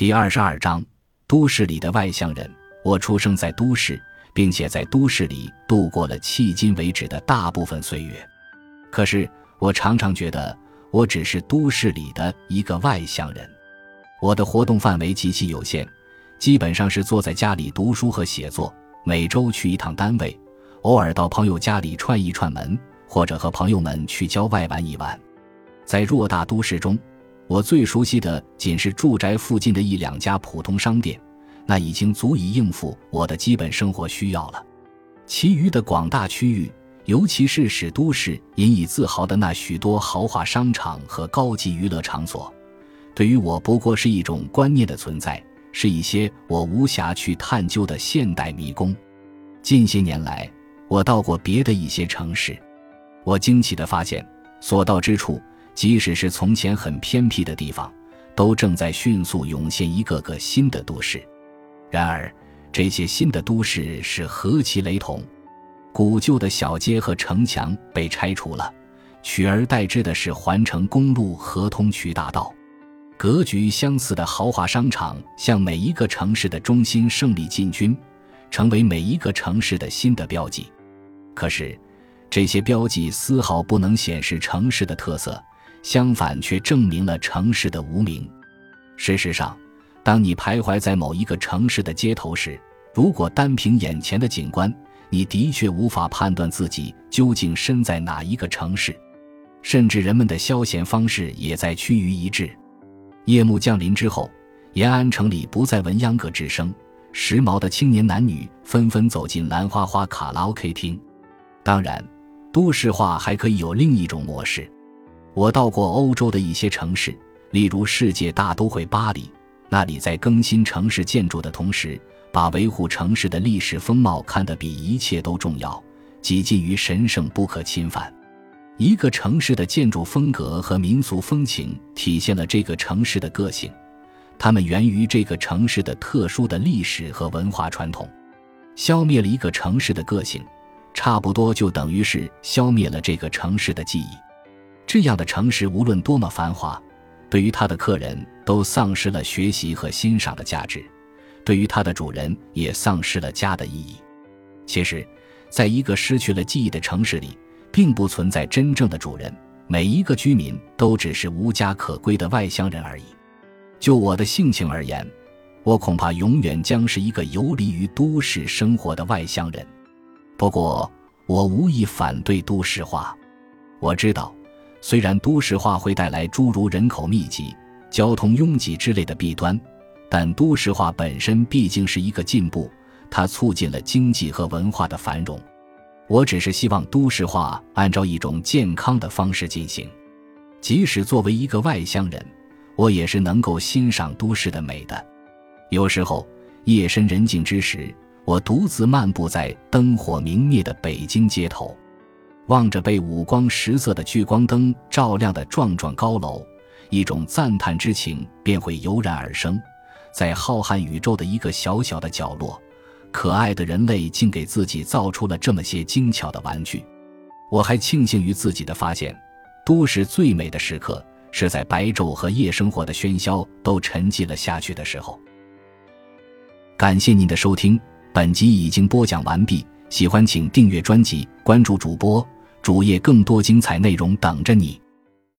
第二十二章：都市里的外乡人。我出生在都市，并且在都市里度过了迄今为止的大部分岁月。可是，我常常觉得，我只是都市里的一个外乡人。我的活动范围极其有限，基本上是坐在家里读书和写作，每周去一趟单位，偶尔到朋友家里串一串门，或者和朋友们去郊外玩一玩。在偌大都市中，我最熟悉的仅是住宅附近的一两家普通商店，那已经足以应付我的基本生活需要了。其余的广大区域，尤其是使都市引以自豪的那许多豪华商场和高级娱乐场所，对于我不过是一种观念的存在，是一些我无暇去探究的现代迷宫。近些年来，我到过别的一些城市，我惊奇地发现，所到之处。即使是从前很偏僻的地方，都正在迅速涌现一个个新的都市。然而，这些新的都市是何其雷同！古旧的小街和城墙被拆除了，取而代之的是环城公路和通衢大道。格局相似的豪华商场向每一个城市的中心胜利进军，成为每一个城市的新的标记。可是，这些标记丝毫不能显示城市的特色。相反，却证明了城市的无名。事实上，当你徘徊在某一个城市的街头时，如果单凭眼前的景观，你的确无法判断自己究竟身在哪一个城市。甚至人们的消闲方式也在趋于一致。夜幕降临之后，延安城里不再闻秧歌之声，时髦的青年男女纷纷走进蓝花花卡拉 OK 厅。当然，都市化还可以有另一种模式。我到过欧洲的一些城市，例如世界大都会巴黎，那里在更新城市建筑的同时，把维护城市的历史风貌看得比一切都重要，几近于神圣不可侵犯。一个城市的建筑风格和民俗风情体现了这个城市的个性，它们源于这个城市的特殊的历史和文化传统。消灭了一个城市的个性，差不多就等于是消灭了这个城市的记忆。这样的城市无论多么繁华，对于它的客人都丧失了学习和欣赏的价值，对于它的主人也丧失了家的意义。其实，在一个失去了记忆的城市里，并不存在真正的主人，每一个居民都只是无家可归的外乡人而已。就我的性情而言，我恐怕永远将是一个游离于都市生活的外乡人。不过，我无意反对都市化，我知道。虽然都市化会带来诸如人口密集、交通拥挤之类的弊端，但都市化本身毕竟是一个进步，它促进了经济和文化的繁荣。我只是希望都市化按照一种健康的方式进行。即使作为一个外乡人，我也是能够欣赏都市的美的。有时候夜深人静之时，我独自漫步在灯火明灭的北京街头。望着被五光十色的聚光灯照亮的幢幢高楼，一种赞叹之情便会油然而生。在浩瀚宇宙的一个小小的角落，可爱的人类竟给自己造出了这么些精巧的玩具。我还庆幸于自己的发现：都市最美的时刻是在白昼和夜生活的喧嚣都沉寂了下去的时候。感谢您的收听，本集已经播讲完毕。喜欢请订阅专辑，关注主播。主页更多精彩内容等着你。